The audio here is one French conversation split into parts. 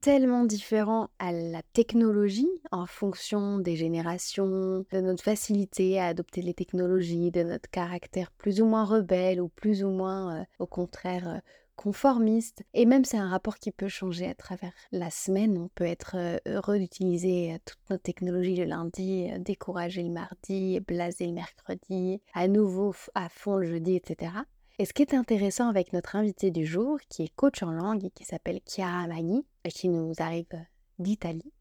tellement différent à la technologie en fonction des générations, de notre facilité à adopter les technologies, de notre caractère plus ou moins rebelle ou plus ou moins, euh, au contraire, euh, conformiste. Et même c'est un rapport qui peut changer à travers la semaine. On peut être euh, heureux d'utiliser toutes nos technologies le lundi, découragé le mardi, blasé le mercredi, à nouveau à fond le jeudi, etc. Et ce qui est intéressant avec notre invité du jour, qui est coach en langue et qui s'appelle Chiara Magni, qui nous arrive d'Italie,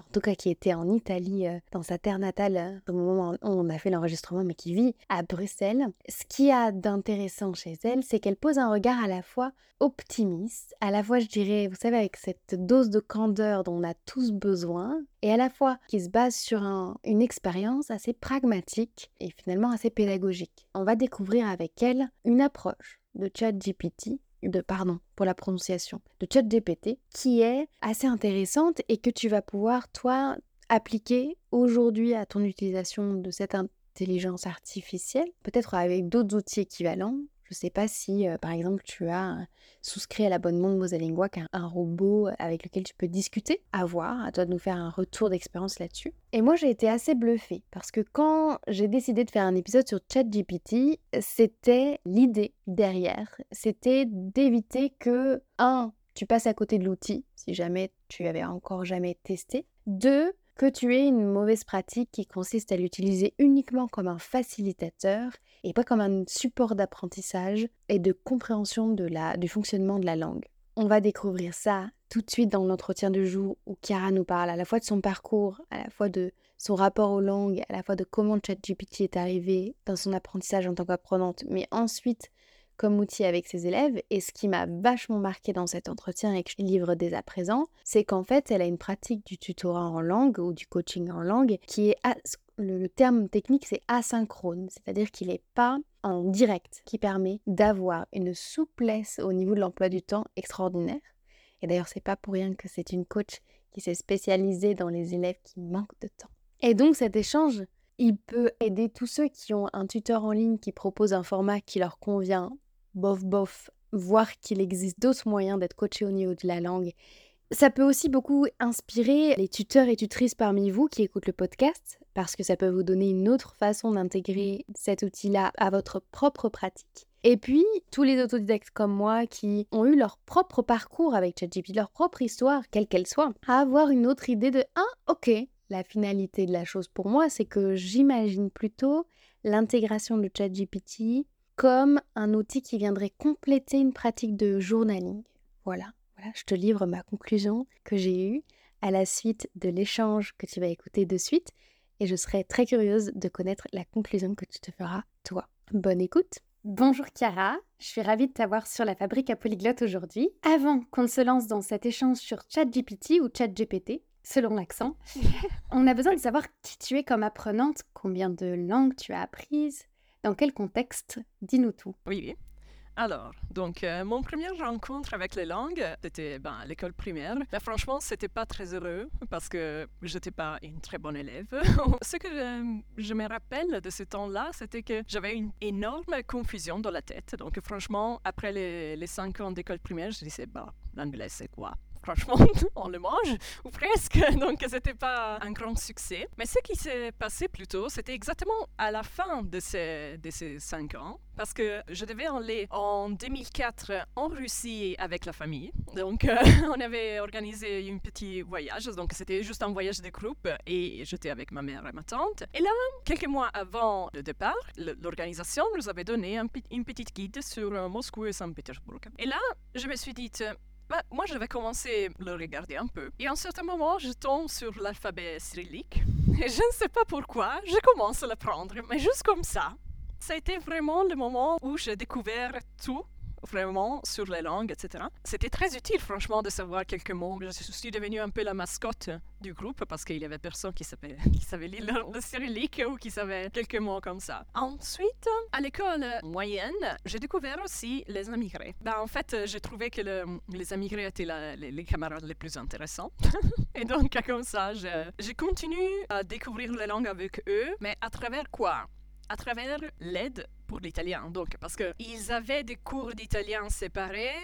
en tout cas qui était en Italie, euh, dans sa terre natale, euh, au moment où on a fait l'enregistrement, mais qui vit à Bruxelles. Ce qui a d'intéressant chez elle, c'est qu'elle pose un regard à la fois optimiste, à la fois, je dirais, vous savez, avec cette dose de candeur dont on a tous besoin, et à la fois qui se base sur une expérience assez pragmatique et finalement assez pédagogique. On va découvrir avec elle une approche de ChatGPT de pardon pour la prononciation de ChatGPT qui est assez intéressante et que tu vas pouvoir toi appliquer aujourd'hui à ton utilisation de cette intelligence artificielle, peut-être avec d'autres outils équivalents je ne sais pas si, euh, par exemple, tu as souscrit à l'abonnement de Mosalingua, qui un robot avec lequel tu peux discuter. À voir, à toi de nous faire un retour d'expérience là-dessus. Et moi, j'ai été assez bluffée parce que quand j'ai décidé de faire un épisode sur ChatGPT, c'était l'idée derrière. C'était d'éviter que, un, tu passes à côté de l'outil, si jamais tu avais encore jamais testé. Deux, que tu aies une mauvaise pratique qui consiste à l'utiliser uniquement comme un facilitateur et pas comme un support d'apprentissage et de compréhension de la, du fonctionnement de la langue. On va découvrir ça tout de suite dans l'entretien du jour où Chiara nous parle à la fois de son parcours, à la fois de son rapport aux langues, à la fois de comment ChatGPT est arrivé dans son apprentissage en tant qu'apprenante, mais ensuite comme outil avec ses élèves. Et ce qui m'a vachement marqué dans cet entretien et que je livre dès à présent, c'est qu'en fait, elle a une pratique du tutorat en langue ou du coaching en langue qui est, le, terme technique, c'est asynchrone, c'est-à-dire qu'il n'est pas en direct, qui permet d'avoir une souplesse au niveau de l'emploi du temps extraordinaire. Et d'ailleurs, c'est pas pour rien que c'est une coach qui s'est spécialisée dans les élèves qui manquent de temps. Et donc cet échange, il peut aider tous ceux qui ont un tuteur en ligne qui propose un format qui leur convient bof bof, voir qu'il existe d'autres moyens d'être coaché au niveau de la langue. Ça peut aussi beaucoup inspirer les tuteurs et tutrices parmi vous qui écoutent le podcast, parce que ça peut vous donner une autre façon d'intégrer cet outil-là à votre propre pratique. Et puis, tous les autodidactes comme moi qui ont eu leur propre parcours avec ChatGPT, leur propre histoire, quelle qu'elle soit, à avoir une autre idée de Ah, ok, la finalité de la chose pour moi, c'est que j'imagine plutôt l'intégration de ChatGPT comme un outil qui viendrait compléter une pratique de journaling. Voilà, voilà, je te livre ma conclusion que j'ai eue à la suite de l'échange que tu vas écouter de suite et je serai très curieuse de connaître la conclusion que tu te feras toi. Bonne écoute. Bonjour Chiara, je suis ravie de t'avoir sur la fabrique à polyglotte aujourd'hui. Avant qu'on se lance dans cet échange sur ChatGPT ou ChatGPT, selon l'accent, on a besoin de savoir qui tu es comme apprenante, combien de langues tu as apprises, dans quel contexte Dis-nous tout? Oui, oui. Alors, donc, euh, mon première rencontre avec les langues, c'était ben, à l'école primaire. Mais franchement, c'était pas très heureux parce que j'étais pas une très bonne élève. ce que je, me rappelle de ce temps-là, c'était que j'avais une énorme confusion dans la tête. Donc, franchement, après les, les cinq ans d'école primaire, je disais, bah, l'anglais, c'est quoi? Franchement, on le mange, ou presque. Donc, c'était pas un grand succès. Mais ce qui s'est passé plutôt, c'était exactement à la fin de ces, de ces cinq ans parce que je devais aller en 2004 en Russie avec la famille. Donc, euh, on avait organisé un petit voyage. Donc, c'était juste un voyage de groupe et j'étais avec ma mère et ma tante. Et là, quelques mois avant le départ, l'organisation nous avait donné un, une petite guide sur euh, Moscou et Saint-Pétersbourg. Et là, je me suis dit, bah, moi, je vais commencer à le regarder un peu. Et à un certain moment, je tombe sur l'alphabet cyrillique. Et je ne sais pas pourquoi, je commence à l'apprendre, mais juste comme ça ça a été vraiment le moment où j'ai découvert tout vraiment sur les langues, etc. C'était très utile, franchement, de savoir quelques mots. Je suis devenue un peu la mascotte du groupe parce qu'il y avait personne qui savait, qui savait lire le, cyrillique ou qui savait quelques mots comme ça. Ensuite, à l'école moyenne, j'ai découvert aussi les immigrés. Ben, en fait, j'ai trouvé que les immigrés étaient les, les, camarades les plus intéressants. Et donc, comme ça, j'ai continué à découvrir les langues avec eux, mais à travers quoi? À travers l'aide pour l'italien. Donc, parce qu'ils avaient des cours d'italien séparés,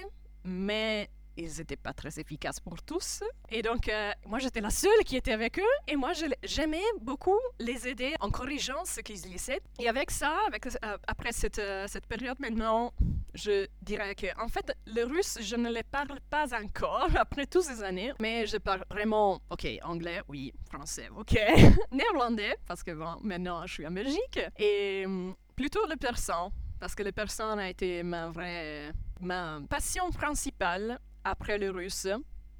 mais ils n'étaient pas très efficaces pour tous. Et donc, euh, moi, j'étais la seule qui était avec eux. Et moi, j'aimais beaucoup les aider en corrigeant ce qu'ils lisaient. Et avec ça, avec, euh, après cette, euh, cette période maintenant, je dirais que, en fait, le russe, je ne le parle pas encore après toutes ces années. Mais je parle vraiment, OK, anglais, oui, français, OK, néerlandais, parce que bon, maintenant, je suis en Belgique. Et hum, plutôt le persan, parce que le persan a été ma vraie ma passion principale après le russe.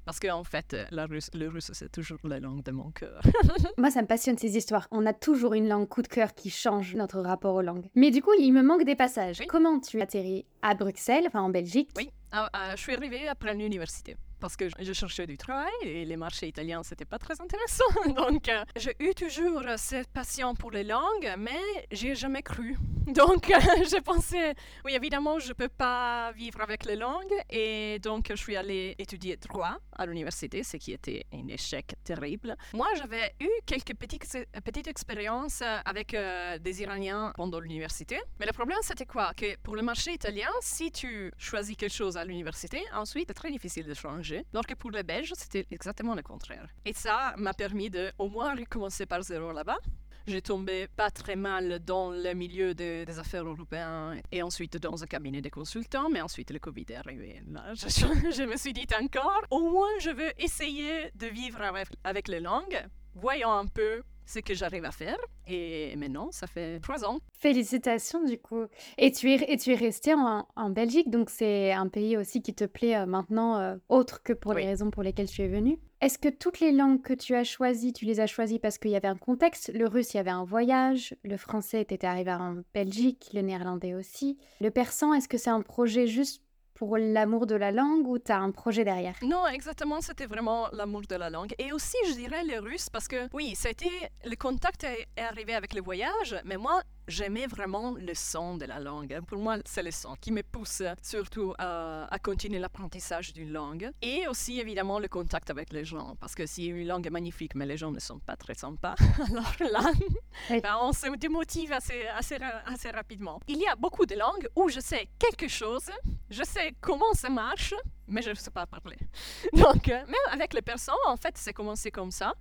Parce qu'en fait, la russe, le russe, c'est toujours la langue de mon cœur. Moi, ça me passionne ces histoires. On a toujours une langue coup de cœur qui change notre rapport aux langues. Mais du coup, il me manque des passages. Comment tu atterris à Bruxelles, enfin en Belgique? Oui, ah, ah, je suis arrivée après l'université parce que je cherchais du travail et les marchés italiens, c'était pas très intéressant. Donc, euh, j'ai eu toujours cette passion pour les langues, mais j'ai jamais cru. Donc, euh, j'ai pensé, oui, évidemment, je peux pas vivre avec les langues. Et donc, je suis allée étudier droit à l'université, ce qui était un échec terrible. Moi, j'avais eu quelques petites, petites expériences avec euh, des Iraniens pendant l'université. Mais le problème, c'était quoi? Que pour le marché italien, si tu choisis quelque chose à l'université, ensuite, c'est très difficile de changer alors que pour les Belges, c'était exactement le contraire. Et ça m'a permis de au moins recommencer par zéro là-bas. J'ai tombé pas très mal dans le milieu des affaires européennes et ensuite dans un cabinet de consultants, mais ensuite le Covid est arrivé. Je, me suis dit encore, au moins je veux essayer de vivre avec, avec les langues, voyons un peu ce que j'arrive à faire. Et maintenant, ça fait trois ans. Félicitations du coup. Et tu es, et tu es resté en, en Belgique, donc c'est un pays aussi qui te plaît euh, maintenant, euh, autre que pour les raisons pour lesquelles tu es venu. Est-ce que toutes les langues que tu as choisies, tu les as choisies parce qu'il y avait un contexte? Le russe, il y avait un voyage. Le français était arrivé en Belgique, le néerlandais aussi. Le persan, est-ce que c'est un projet juste pour l'amour de la langue ou tu as un projet derrière? Non, exactement, c'était vraiment l'amour de la langue. Et aussi, je dirais le russe, parce que oui, été, le contact est arrivé avec le voyage, mais moi, j'aimais vraiment le son de la langue. Pour moi, c'est le son qui me pousse surtout à, continuer l'apprentissage d'une langue. Et aussi, évidemment, le contact avec les gens. Parce que si une langue est magnifique, mais les gens ne sont pas très sympas, alors là, ben, on se démotive assez, assez, assez rapidement. Il y a beaucoup de langues où je sais quelque chose, je sais comment ça marche, mais je ne sais pas parler. Donc, euh, même avec les personnes, en fait, c'est commencé comme ça.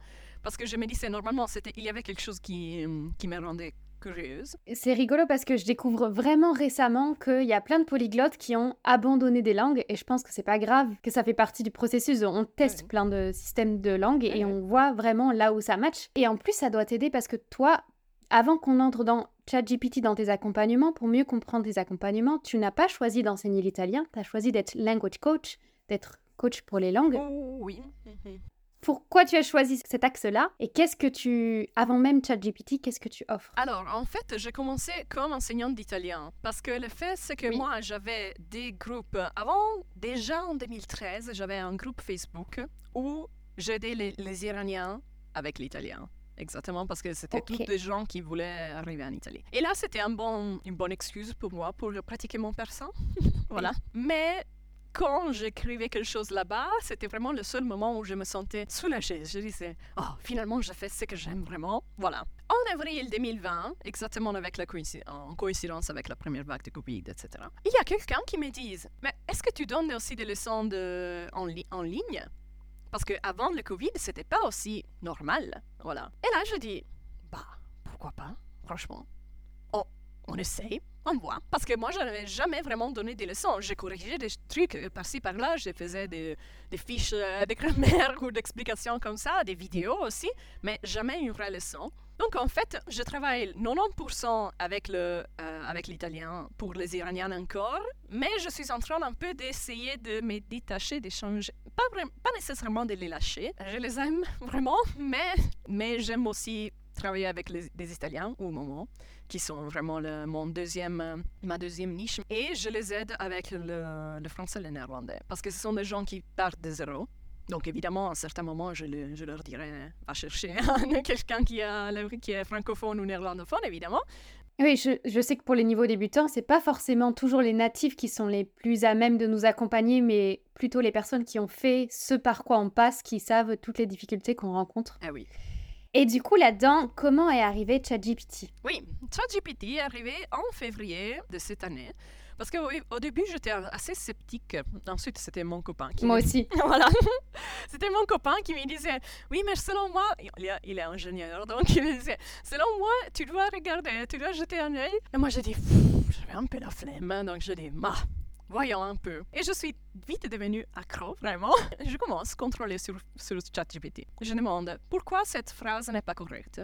Parce que je me disais, normalement, il y avait quelque chose qui, qui me rendait curieuse. C'est rigolo parce que je découvre vraiment récemment qu'il y a plein de polyglottes qui ont abandonné des langues et je pense que c'est pas grave, que ça fait partie du processus. On teste plein de systèmes de langues et on voit vraiment là où ça match. Et en plus, ça doit t'aider parce que toi, avant qu'on entre dans ChatGPT dans tes accompagnements, pour mieux comprendre tes accompagnements, tu n'as pas choisi d'enseigner l'italien, tu as choisi d'être language coach, d'être coach pour les langues. Oh, oui. Pourquoi tu as choisi cet axe-là Et qu'est-ce que tu, avant même ChatGPT, qu'est-ce que tu offres? Alors, en fait, j'ai commencé comme enseignante d'italien. Parce que le fait, c'est que moi, j'avais des groupes. Avant, déjà en 2013, j'avais un groupe Facebook où j'aidais les, les Iraniens avec l'italien. Exactement, parce que c'était tous des gens qui voulaient arriver en Italie. Et là, c'était un bon, une bonne excuse pour moi pour pratiquer mon persan. voilà. Mais quand j'écrivais quelque chose là-bas, c'était vraiment le seul moment où je me sentais soulagée. Je disais, oh, finalement, je fais ce que j'aime vraiment. Voilà. En avril 2020, exactement avec la en coïncidence avec la première vague de Covid, etc., il y a quelqu'un qui me dit, mais est-ce que tu donnes aussi des leçons de, en, en ligne Parce qu'avant le Covid, c'était pas aussi normal. Voilà. Et là, je dis, bah, pourquoi pas, franchement. Oh, on essaye, on voit. Parce que moi, je n'avais jamais vraiment donné des leçons. J'ai corrigé des trucs euh, par-ci, par-là. Je faisais des, fiches euh, de grammaire ou d'explications comme ça, des vidéos aussi, mais jamais une vraie leçon. Donc en fait, je travaille 90% avec le euh, avec l'italien pour les Iraniens encore, mais je suis en train un peu d'essayer de me détacher, d'échanger, pas, pas nécessairement de les lâcher. Je les aime vraiment, mais mais j'aime aussi travailler avec les, des Italiens au moment, qui sont vraiment le, mon deuxième, euh, ma deuxième niche. Et je les aide avec le, le français et le néerlandais, parce que ce sont des gens qui partent de zéro. Donc évidemment, à un certain moment, je, le, je leur dirais, va chercher quelqu'un qui, qui est francophone ou néerlandophone, évidemment. Oui, je, je, sais que pour les niveaux débutants, c'est pas forcément toujours les natifs qui sont les plus à même de nous accompagner, mais plutôt les personnes qui ont fait ce par quoi on passe, qui savent toutes les difficultés qu'on rencontre. Ah oui. Et du coup, là-dedans, comment est arrivé ChatGPT? Oui, ChatGPT est arrivé en février de cette année. Parce qu'au au début, j'étais assez sceptique. Ensuite, c'était mon copain qui Moi aussi. voilà. c'était mon copain qui me disait Oui, mais selon moi, il est, il est ingénieur, donc il me disait Selon moi, tu dois regarder, tu dois jeter un œil. Et moi, j'ai dit J'avais un peu la flemme, donc je dis Ma, voyons un peu. Et je suis vite devenue accro, vraiment. Je commence à contrôler sur, sur ChatGPT. Je demande pourquoi cette phrase n'est pas correcte?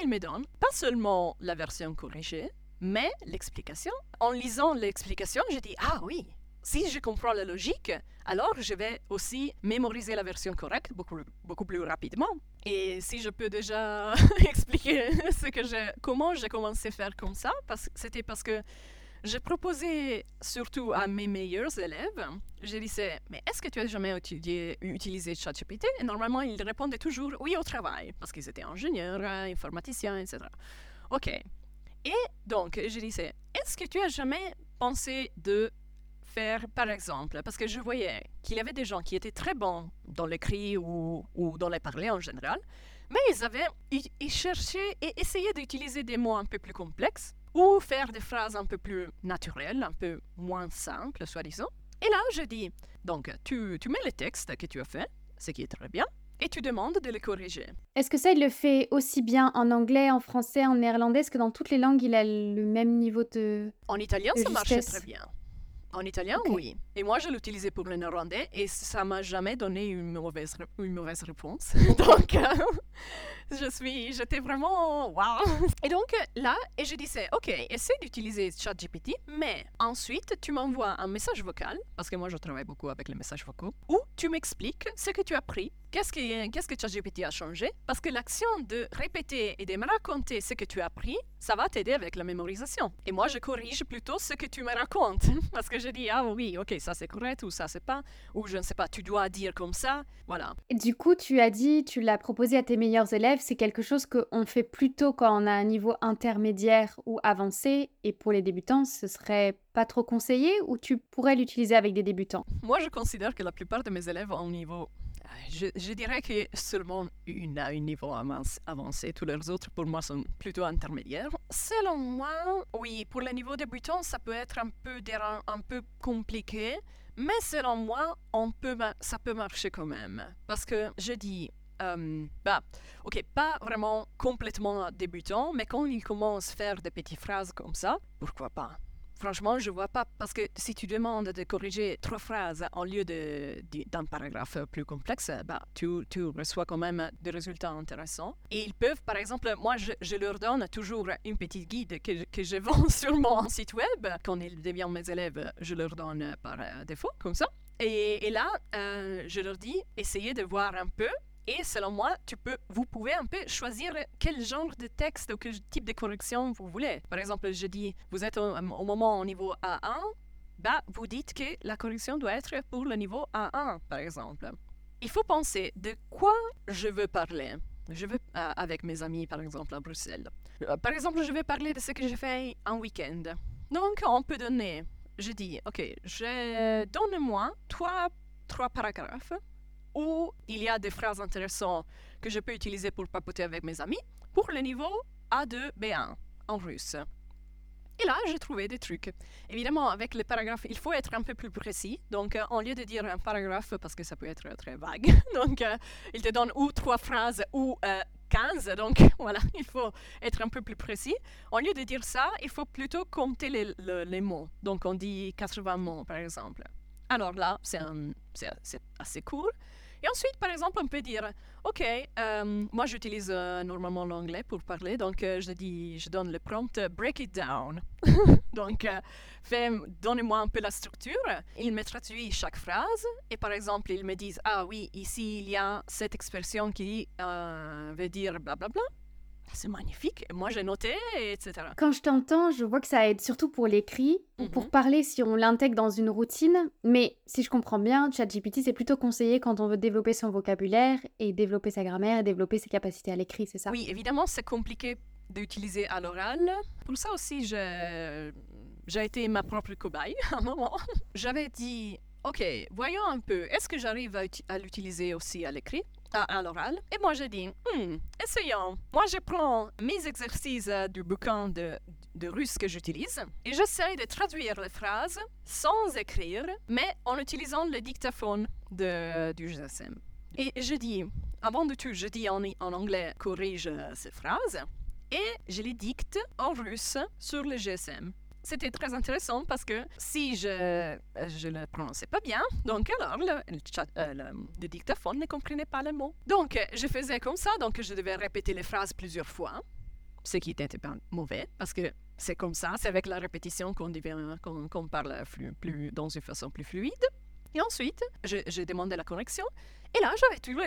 Il me donne pas seulement la version corrigée, mais l'explication. En lisant l'explication, je dis Ah oui, si je comprends la logique, alors je vais aussi mémoriser la version correcte beaucoup, beaucoup plus rapidement. Et si je peux déjà expliquer ce que je, comment j'ai commencé à faire comme ça, parce, c'était parce que j'ai proposé surtout à mes meilleurs élèves, je disais, mais est-ce que tu as jamais utilisé ChatGPT? Et normalement, ils répondaient toujours oui au travail, parce qu'ils étaient ingénieurs, informaticiens, etc. OK. Et donc, je disais, est-ce que tu as jamais pensé de faire, par exemple, parce que je voyais qu'il y avait des gens qui étaient très bons dans l'écrit ou, dans les parler en général, mais ils avaient, ils cherchaient et essayaient d'utiliser des mots un peu plus complexes ou faire des phrases un peu plus naturelles, un peu moins simples, soi-disant. Et là, je dis, donc, tu, tu mets le texte que tu as fait, ce qui est très bien, et tu demandes de le corriger. Est-ce que ça, il le fait aussi bien en anglais, en français, en néerlandais? Est-ce que dans toutes les langues, il a le même niveau de. En italien, ça marchait très bien. En italien, okay. oui. Et moi, je l'utilisais pour le néerlandais et ça m'a jamais donné une mauvaise, une mauvaise réponse. donc, euh, je suis, j'étais vraiment waouh. Et donc là, et je disais, ok, essaie d'utiliser ChatGPT, mais ensuite tu m'envoies un message vocal parce que moi je travaille beaucoup avec les messages vocaux, où tu m'expliques ce que tu as pris. Qu'est-ce que, qu'est-ce que ChatGPT a changé? Parce que l'action de répéter et de me raconter ce que tu as appris, ça va t'aider avec la mémorisation. Et moi, je corrige plutôt ce que tu me racontes. Parce que je dis, ah oui, ok, ça c'est correct, ou ça c'est pas, ou je ne sais pas, tu dois dire comme ça. Voilà. Et du coup, tu as dit, tu l'as proposé à tes meilleurs élèves, c'est quelque chose qu'on fait plutôt quand on a un niveau intermédiaire ou avancé. Et pour les débutants, ce serait pas trop conseillé ou tu pourrais l'utiliser avec des débutants? Moi, je considère que la plupart de mes élèves ont un niveau je, dirais que seulement une a un niveau avancé. Tous les autres, pour moi, sont plutôt intermédiaires. Selon moi, oui, pour les niveaux débutants, ça peut être un peu, un peu compliqué. Mais selon moi, on peut, ça peut marcher quand même. Parce que je dis, euh, bah, ok, pas vraiment complètement débutant, mais quand il commence à faire des petites phrases comme ça, pourquoi pas? Franchement, je vois pas, parce que si tu demandes de corriger trois phrases en lieu d'un paragraphe plus complexe, bah, tu, tu, reçois quand même des résultats intéressants. Et ils peuvent, par exemple, moi, je, je leur donne toujours une petite guide que, que, je vends sur mon site web. Quand ils deviennent mes élèves, je leur donne par défaut, comme ça. Et, et là, euh, je leur dis, essayez de voir un peu et selon moi, tu peux, vous pouvez un peu choisir quel genre de texte ou quel type de correction vous voulez. Par exemple, je dis, vous êtes au, moment au niveau A1, bah, vous dites que la correction doit être pour le niveau A1, par exemple. Il faut penser de quoi je veux parler. Je veux, euh, avec mes amis, par exemple, à Bruxelles. Euh, par exemple, je vais parler de ce que j'ai fait un week-end. Donc, on peut donner, je dis, OK, donne-moi trois, trois paragraphes où il y a des phrases intéressantes que je peux utiliser pour papoter avec mes amis pour le niveau A2, B1 en russe. Et là, j'ai trouvé des trucs. Évidemment, avec les paragraphes, il faut être un peu plus précis. Donc, euh, au lieu de dire un paragraphe, parce que ça peut être très vague, donc euh, il te donne ou trois phrases ou 15. Donc, voilà, il faut être un peu plus précis. Au lieu de dire ça, il faut plutôt compter les, les mots. Donc, on dit 80 mots, par exemple. Alors là, c'est assez court. Et ensuite, par exemple, on peut dire, OK, euh, moi j'utilise euh, normalement l'anglais pour parler, donc euh, je dis, je donne le prompt break it down. donc, donnez-moi un peu la structure. Il me traduit chaque phrase et par exemple, il me dit, ah oui, ici il y a cette expression qui veut dire blablabla. Bla, bla c'est magnifique. Moi, j'ai noté, etc. Quand je t'entends, je vois que ça aide surtout pour l'écrit ou pour mhm. parler si on l'intègre dans une routine. Mais si je comprends bien, ChatGPT, c'est plutôt conseillé quand on veut développer son vocabulaire et développer sa grammaire et développer ses capacités à l'écrit, c'est ça? Oui, évidemment, c'est compliqué d'utiliser à l'oral. Pour ça aussi, j'ai été ma propre cobaye à un moment. J'avais dit, OK, voyons un peu, est-ce que j'arrive à l'utiliser aussi à l'écrit? À, l'oral. Et moi, j'ai dit, hmm, essayons. Moi, je prends mes exercices euh, du bouquin de, de russe que j'utilise et j'essaie de traduire les phrases sans écrire, mais en utilisant le dictaphone de, du GSM. Et je dis, avant de tout, je dis en, en anglais, corrige euh, ces phrases et je les dicte en russe sur le GSM c'était très intéressant parce que si je ne le prononçais pas bien, donc alors le, euh, le, dictaphone ne comprenait pas les mots. Donc je faisais comme ça, donc je devais répéter les phrases plusieurs fois, ce qui était pas mauvais parce que c'est comme ça, c'est avec la répétition qu'on qu'on parle plus, dans une façon plus fluide. Et ensuite, j'ai demandé la correction. Et là, j'avais toujours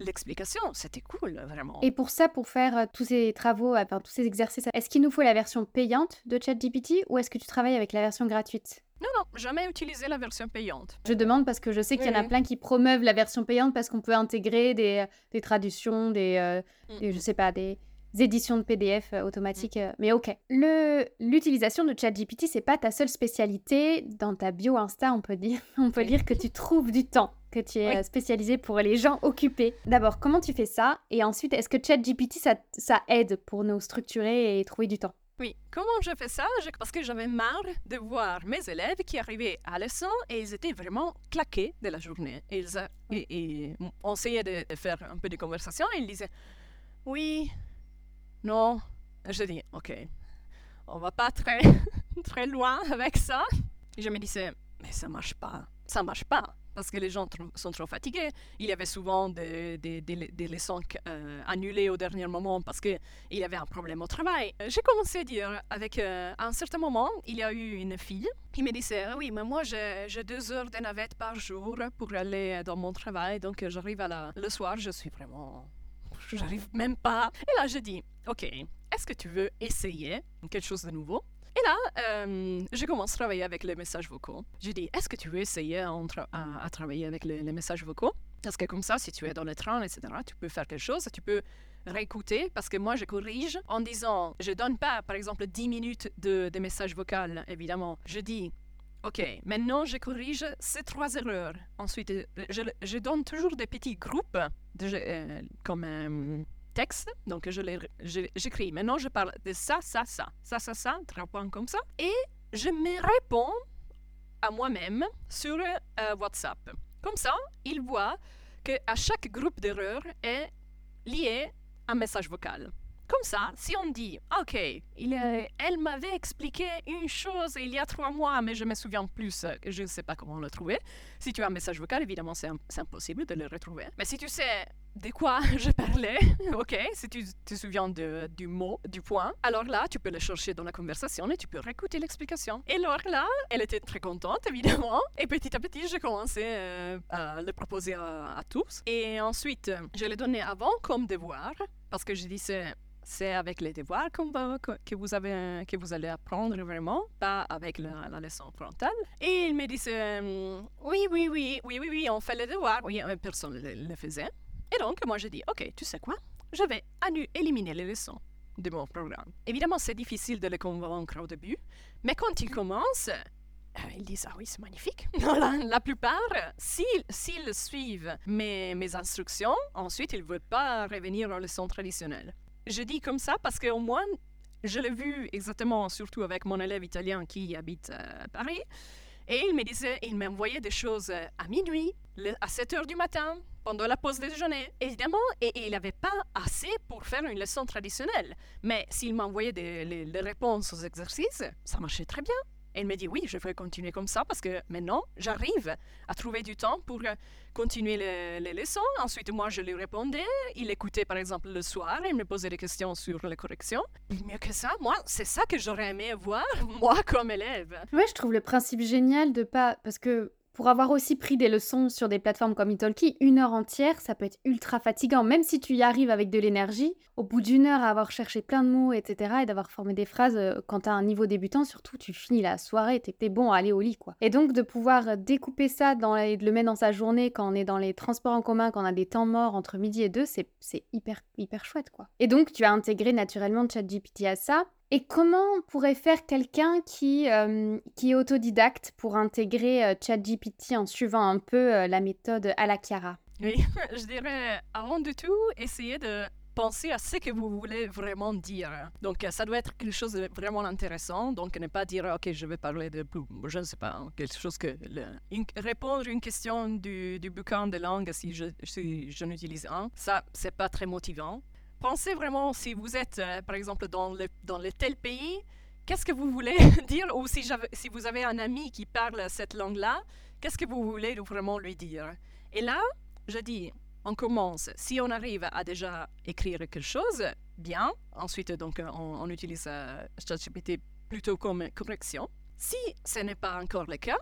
l'explication. C'était cool, vraiment. Et pour ça, pour faire euh, tous ces travaux, enfin, tous ces exercices, est-ce qu'il nous faut la version payante de ChatGPT ou est-ce que tu travailles avec la version gratuite? Non, non, jamais utilisé la version payante. Je demande parce que je sais qu'il y en a plein qui promeuvent la version payante parce qu'on peut intégrer des, des traductions, des, euh, mm. je sais pas, des, éditions de PDF euh, automatiques. Euh, mais ok. Le, l'utilisation de ChatGPT, c'est pas ta seule spécialité. Dans ta bio Insta, on peut dire, on peut lire que tu trouves du temps, que tu es euh, spécialisé pour les gens occupés. D'abord, comment tu fais ça? Et ensuite, est-ce que ChatGPT, ça, ça aide pour nous structurer et trouver du temps? Oui, comment je fais ça? Parce que j'avais marre de voir mes élèves qui arrivaient à la leçon et ils étaient vraiment claqués de la journée. Et ils et, on essayait de, de, faire un peu de conversation et ils disaient Oui, non. Je dis, OK, on va pas très, très loin avec ça. Je me disais, mais ça marche pas. Ça marche pas. Parce que les gens sont trop fatigués. Il y avait souvent des, des, des, leçons euh, annulées au dernier moment parce qu'il y avait un problème au travail. J'ai commencé à dire, avec, euh, à un certain moment, il y a eu une fille qui me disait Oui, mais moi j'ai deux heures de navette par jour pour aller dans mon travail. Donc j'arrive le soir, je suis vraiment j'arrive même pas. Et là, je dis, OK, est-ce que tu veux essayer quelque chose de nouveau? Et là, euh, je commence à travailler avec les messages vocaux. Je dis, est-ce que tu veux essayer à, travailler avec les, messages vocaux? Parce que comme ça, si tu es dans le train, etc., tu peux faire quelque chose, tu peux réécouter, parce que moi, je corrige en disant, je donne pas, par exemple, 10 minutes de, de messages vocaux, évidemment. Je dis, OK, maintenant je corrige ces trois erreurs. Ensuite, je, donne toujours des petits groupes euh, comme un texte. Donc, je j'écris. Maintenant, je parle de ça, ça, ça, ça, ça, ça, trois points comme ça. Et je me réponds à moi-même sur euh, WhatsApp. Comme ça, il voit qu'à chaque groupe d'erreurs est lié un message vocal. Comme ça, si on dit, OK, elle m'avait expliqué une chose il y a trois mois, mais je me souviens plus, je ne sais pas comment le trouver. Si tu as un message vocal, évidemment, c'est impossible de le retrouver. Mais si tu sais de quoi je parlais, OK, si tu te souviens du mot, du point, alors là, tu peux le chercher dans la conversation et tu peux réécouter l'explication. Et alors là, elle était très contente, évidemment. Et petit à petit, j'ai commencé euh, à le proposer à, à tous. Et ensuite, je l'ai donné avant comme devoir, parce que je disais, c'est avec les devoirs que, vous allez apprendre vraiment, pas avec la, leçon frontale. Et il me disait, euh, oui, oui, oui, oui, oui, oui, on fait les devoirs. Oui, personne ne le, faisait. Et donc, moi, j'ai dit, OK, tu sais quoi? Je vais éliminer les leçons de mon programme. Évidemment, c'est difficile de les convaincre au début, mais quand ils commencent, euh, ils disent Ah oui, c'est magnifique. la, plupart, s'ils suivent mes, mes instructions, ensuite ils ne veulent pas revenir aux leçons traditionnelles je dis comme ça parce qu'au moins, je l'ai vu exactement, surtout avec mon élève italien qui habite à Paris. Et il me disait, il m'envoyait des choses à minuit, à 7 heures du matin, pendant la pause déjeuner, évidemment, et, il n'avait pas assez pour faire une leçon traditionnelle. Mais s'il m'envoyait les, les réponses aux exercices, ça marchait très bien. Il me dit oui, je vais continuer comme ça parce que maintenant, j'arrive à trouver du temps pour euh, continuer les, les, leçons. Ensuite, moi, je lui répondais. Il écoutait, par exemple, le soir. Il me posait des questions sur les corrections. Mieux que ça, moi, c'est ça que j'aurais aimé voir, moi, comme élève. Ouais, je trouve le principe génial de pas... Parce que pour avoir aussi pris des leçons sur des plateformes comme Italki, une heure entière, ça peut être ultra fatigant. Même si tu y arrives avec de l'énergie, au bout d'une heure à avoir cherché plein de mots, etc., et d'avoir formé des phrases, euh, quand tu as un niveau débutant, surtout, tu finis la soirée, tu es bon à aller au lit, quoi. Et donc, de pouvoir découper ça dans et de le mettre dans sa journée quand on est dans les transports en commun, quand on a des temps morts entre midi et deux, c'est hyper, hyper chouette, quoi. Et donc, tu as intégré naturellement ChatGPT à ça. Et comment pourrait faire quelqu'un qui, euh, qui est autodidacte pour intégrer euh, ChatGPT en suivant un peu euh, la méthode à la Chiara? Oui, je dirais avant de tout, essayez de penser à ce que vous voulez vraiment dire. Donc, ça doit être quelque chose de vraiment intéressant. Donc, ne pas dire, OK, je vais parler de, je ne sais pas, hein, quelque chose que, répondre à une question du, du bouquin de langue si je, si je n'utilise un, ça, c'est pas très motivant pensez vraiment si vous êtes, euh, par exemple, dans le, dans le tel pays, qu'est-ce que vous voulez dire? Ou si, si vous avez un ami qui parle cette langue-là, qu'est-ce que vous voulez vraiment lui dire? Et là, je dis, on commence. Si on arrive à déjà écrire quelque chose, bien. Ensuite, donc, on, on utilise euh, ChatGPT plutôt comme correction. Si ce n'est pas encore le cas,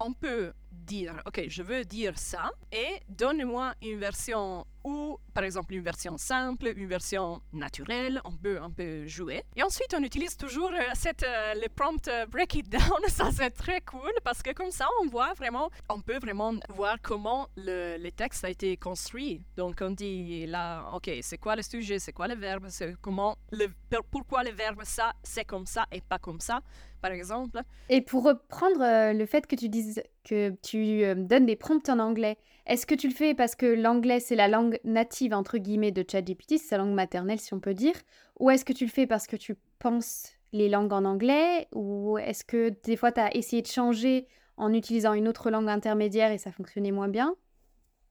on peut dire, OK, je veux dire ça, et donne-moi une version ou, par exemple, une version simple, une version naturelle, on peut un peu jouer. Et ensuite, on utilise toujours euh, cette, euh, le prompt euh, break it down. ça, c'est très cool parce que comme ça, on voit vraiment, on peut vraiment voir comment le, texte a été construit. Donc, on dit là, OK, c'est quoi le sujet, c'est quoi le verbe, comment, le, pourquoi le verbe ça, c'est comme ça et pas comme ça par exemple. Et pour reprendre euh, le fait que tu dises que tu euh, donnes des prompts en anglais, est-ce que tu le fais parce que l'anglais c'est la langue native entre guillemets de ChatGPT, c'est sa langue maternelle si on peut dire, ou est-ce que tu le fais parce que tu penses les langues en anglais, ou est-ce que des fois tu as essayé de changer en utilisant une autre langue intermédiaire et ça fonctionnait moins bien?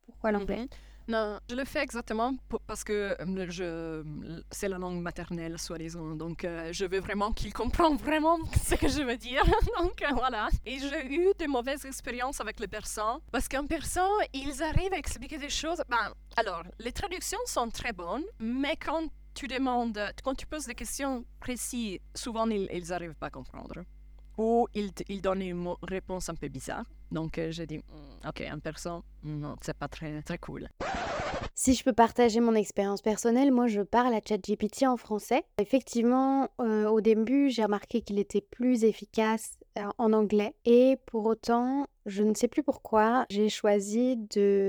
Pourquoi l'anglais? Mhm. Non, je le fais exactement parce que euh, je, c'est la langue maternelle, soi-disant. Donc, euh, je veux vraiment qu'il comprenne vraiment ce que je veux dire. donc, euh, voilà. Et j'ai eu de mauvaises expériences avec les persans parce qu'en persan, ils arrivent à expliquer des choses. Ben, alors, les traductions sont très bonnes, mais quand tu demandes, quand tu poses des questions précises, souvent, ils n'arrivent pas à comprendre ou il, il donne une réponse un peu bizarre. Donc euh, j'ai dit, mm, ok, un perso, non, c'est pas très, très cool. Si je peux partager mon expérience personnelle, moi je parle à ChatGPT en français. Effectivement, euh, au début, j'ai remarqué qu'il était plus efficace en anglais et pour autant, je ne sais plus pourquoi, j'ai choisi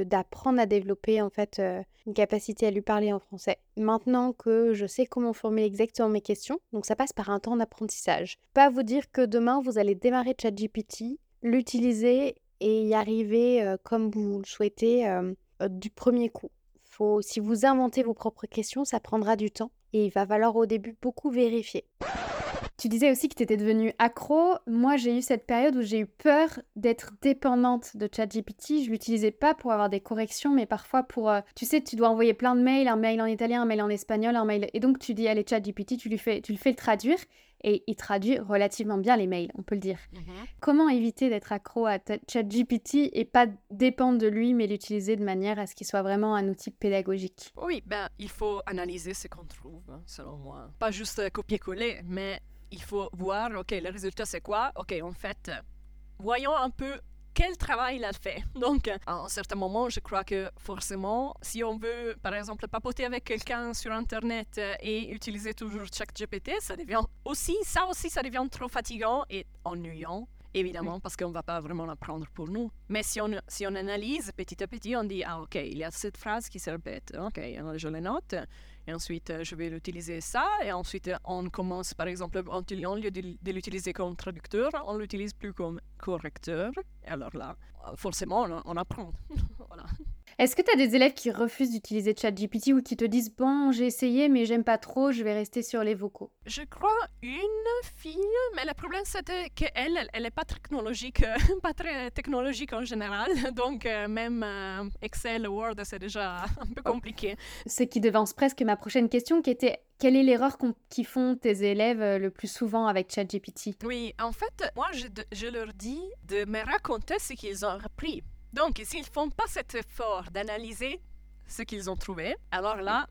d'apprendre à développer en fait une capacité à lui parler en français. Maintenant que je sais comment formuler exactement mes questions, donc ça passe par un temps d'apprentissage. Pas vous dire que demain vous allez démarrer ChatGPT, l'utiliser et y arriver comme vous le souhaitez du premier coup. Faut, si vous inventez vos propres questions, ça prendra du temps et il va falloir au début beaucoup vérifier. Tu disais aussi que tu étais devenue accro. Moi, j'ai eu cette période où j'ai eu peur d'être dépendante de ChatGPT. Je l'utilisais pas pour avoir des corrections, mais parfois pour. tu sais, tu dois envoyer plein de mails, un mail en italien, un mail en espagnol, un mail. Et donc, tu dis, allez, ChatGPT, tu, lui fais, tu le fais le traduire et il traduit relativement bien les mails, on peut le dire. Mhm. Comment éviter d'être accro à ChatGPT et pas dépendre de lui, mais l'utiliser de manière à ce qu'il soit vraiment un outil pédagogique? Oui, ben, il faut analyser ce qu'on trouve, hein, selon moi. Pas juste copier-coller, mais il faut voir, OK, le résultat c'est quoi? OK, en fait, voyons un peu quel travail il a fait. Donc, à un certain moment, je crois que forcément, si on veut, par exemple, papoter avec quelqu'un sur Internet et utiliser toujours ChatGPT, ça devient aussi, ça aussi, ça devient trop fatigant et ennuyant évidemment, parce qu'on ne va pas vraiment l'apprendre pour nous. Mais si on, si on analyse petit à petit, on dit, ah ok, il y a cette phrase qui se répète, ok, je la note, et ensuite, euh, je vais l'utiliser ça. Et ensuite, on commence, par exemple, au lieu de, l'utiliser comme traducteur, on l'utilise plus comme correcteur. Et alors là, forcément, on, apprend. voilà. Est-ce que tu as des élèves qui refusent d'utiliser ChatGPT ou qui te disent bon, j'ai essayé mais j'aime pas trop, je vais rester sur les vocaux? Je crois une fille, mais le problème c'était qu'elle, elle n'est pas technologique, pas très technologique en général, donc euh, même euh, Excel, Word, c'est déjà un peu compliqué. Ce qui devance presque ma prochaine question qui était quelle est l'erreur qui font tes élèves euh, le plus souvent avec ChatGPT? Oui, en fait, moi, je, je, leur dis de me raconter ce qu'ils ont appris. Donc, s'ils ne font pas cet effort d'analyser ce qu'ils ont trouvé, alors là,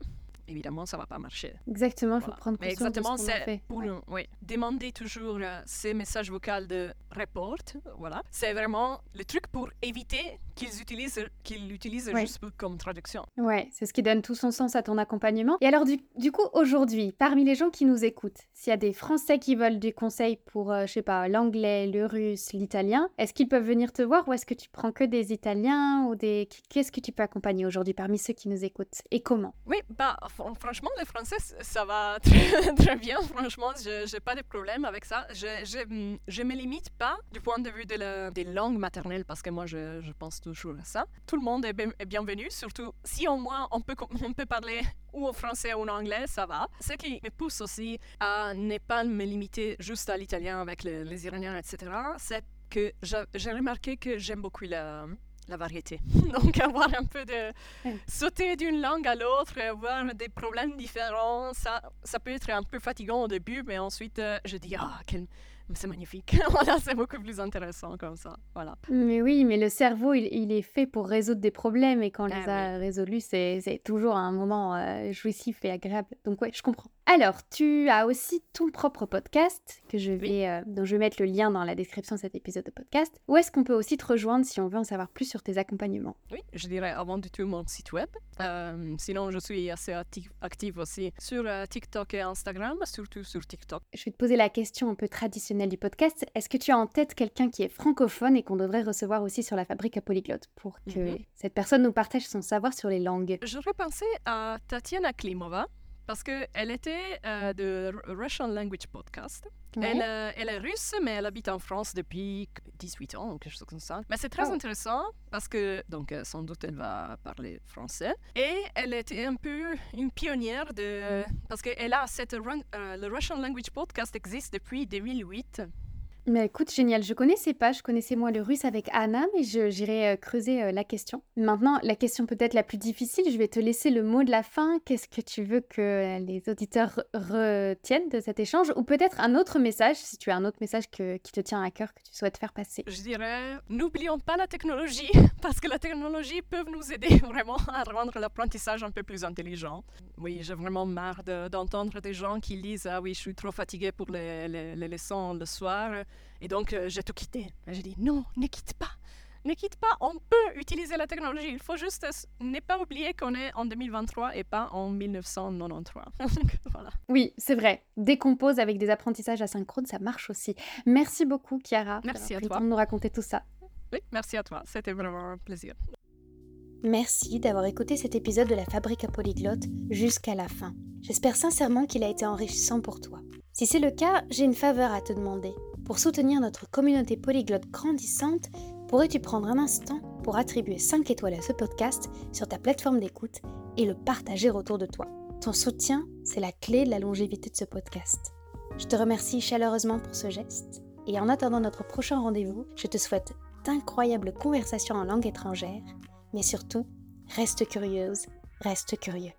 évidemment, ça ne va pas marcher. Exactement, il faut prendre conscience exactement, de ce fait. Pour, oui, demander toujours euh, ces messages vocaux de report, voilà. C'est vraiment le truc pour éviter qu'ils utilisent, qu'ils l'utilisent juste comme traduction. Ouais, c'est ce qui donne tout son sens à ton accompagnement. Et alors, du, du coup, aujourd'hui, parmi les gens qui nous écoutent, s'il y a des Français qui veulent des conseils pour, euh, je sais pas, l'anglais, le russe, l'italien, est-ce qu'ils peuvent venir te voir ou est-ce que tu prends que des Italiens ou des... Qu'est-ce que tu peux accompagner aujourd'hui parmi ceux qui nous écoutent et comment? Oui, bah franchement, le français, ça va très, bien. Franchement, je n'ai pas de problème avec ça. Je ne me limite pas du point de vue de la, des langues maternelles parce que moi, je, je pense toujours à ça. Tout le monde est, est, bienvenu, surtout si au moins on peut, on peut parler ou en français ou en anglais, ça va. Ce qui me pousse aussi à ne pas me limiter juste à l'italien avec les, les Iraniens, etc., c'est que j'ai remarqué que j'aime beaucoup la, la variété. Donc avoir un peu de sauter d'une langue à l'autre, avoir des problèmes différents, ça, ça peut être un peu fatigant au début, mais ensuite euh, je dis ah quel c'est magnifique. voilà, c'est beaucoup plus intéressant comme ça. Voilà. Mais oui, mais le cerveau, il, est fait pour résoudre des problèmes et quand on ah les a résolus, c'est toujours un moment euh, jouissif et agréable. Donc ouais, je comprends. Alors, tu as aussi ton propre podcast que je vais, euh, dont je vais mettre le lien dans la description de cet épisode de podcast. Où est-ce qu'on peut aussi te rejoindre si on veut en savoir plus sur tes accompagnements? Oui, je dirais avant de tout mon site web. Euh, sinon, je suis assez active, aussi sur TikTok et Instagram, surtout sur TikTok. Je vais te poser la question un peu traditionnelle du podcast, est-ce que tu as en tête quelqu'un qui est francophone et qu'on devrait recevoir aussi sur la fabrique à polyglotte pour que mhm. cette personne nous partage son savoir sur les langues? J'aurais pensé à Tatiana Klimova parce qu'elle était euh, de Russian Language Podcast. Elle, euh, elle, est russe, mais elle habite en France depuis 18 ans, quelque chose comme ça. Mais c'est très oh. intéressant parce que, donc, euh, sans doute, elle va parler français. Et elle était un peu une pionnière de. Parce qu'elle a cette. le Russian Language Podcast existe depuis 2008. Mais écoute, génial. Je connaissais pas, je connaissais moi le russe avec Anna, mais j'irai euh, creuser euh, la question. Maintenant, la question peut-être la plus difficile, je vais te laisser le mot de la fin. Qu'est-ce que tu veux que les auditeurs retiennent de cet échange Ou peut-être un autre message, si tu as un autre message qui te tient à cœur, que tu souhaites faire passer? Je dirais, n'oublions pas la technologie, parce que la technologie peut nous aider vraiment à rendre l'apprentissage un peu plus intelligent. Oui, j'ai vraiment marre d'entendre des gens qui disent Ah oui, je suis trop fatigué pour les, les leçons le soir. Et donc, euh, j'ai tout quitté. J'ai dit non, ne quitte pas. Ne quitte pas, on peut utiliser la technologie. Il faut juste ne pas oublier qu'on est en 2023 et pas en 1993. voilà. Oui, c'est vrai. Décompose avec des apprentissages asynchrones, ça marche aussi. Merci beaucoup, Chiara. Merci à toi. de nous raconter tout ça. Oui, merci à toi. C'était vraiment un plaisir. Merci d'avoir écouté cet épisode de la Fabrique à Polyglotte jusqu'à la fin. J'espère sincèrement qu'il a été enrichissant pour toi. Si c'est le cas, j'ai une faveur à te demander. Pour soutenir notre communauté polyglotte grandissante, pourrais-tu prendre un instant pour attribuer 5 étoiles à ce podcast sur ta plateforme d'écoute et le partager autour de toi? Ton soutien, c'est la clé de la longévité de ce podcast. Je te remercie chaleureusement pour ce geste et en attendant notre prochain rendez-vous, je te souhaite d'incroyables conversations en langue étrangère, mais surtout, reste curieuse, reste curieux.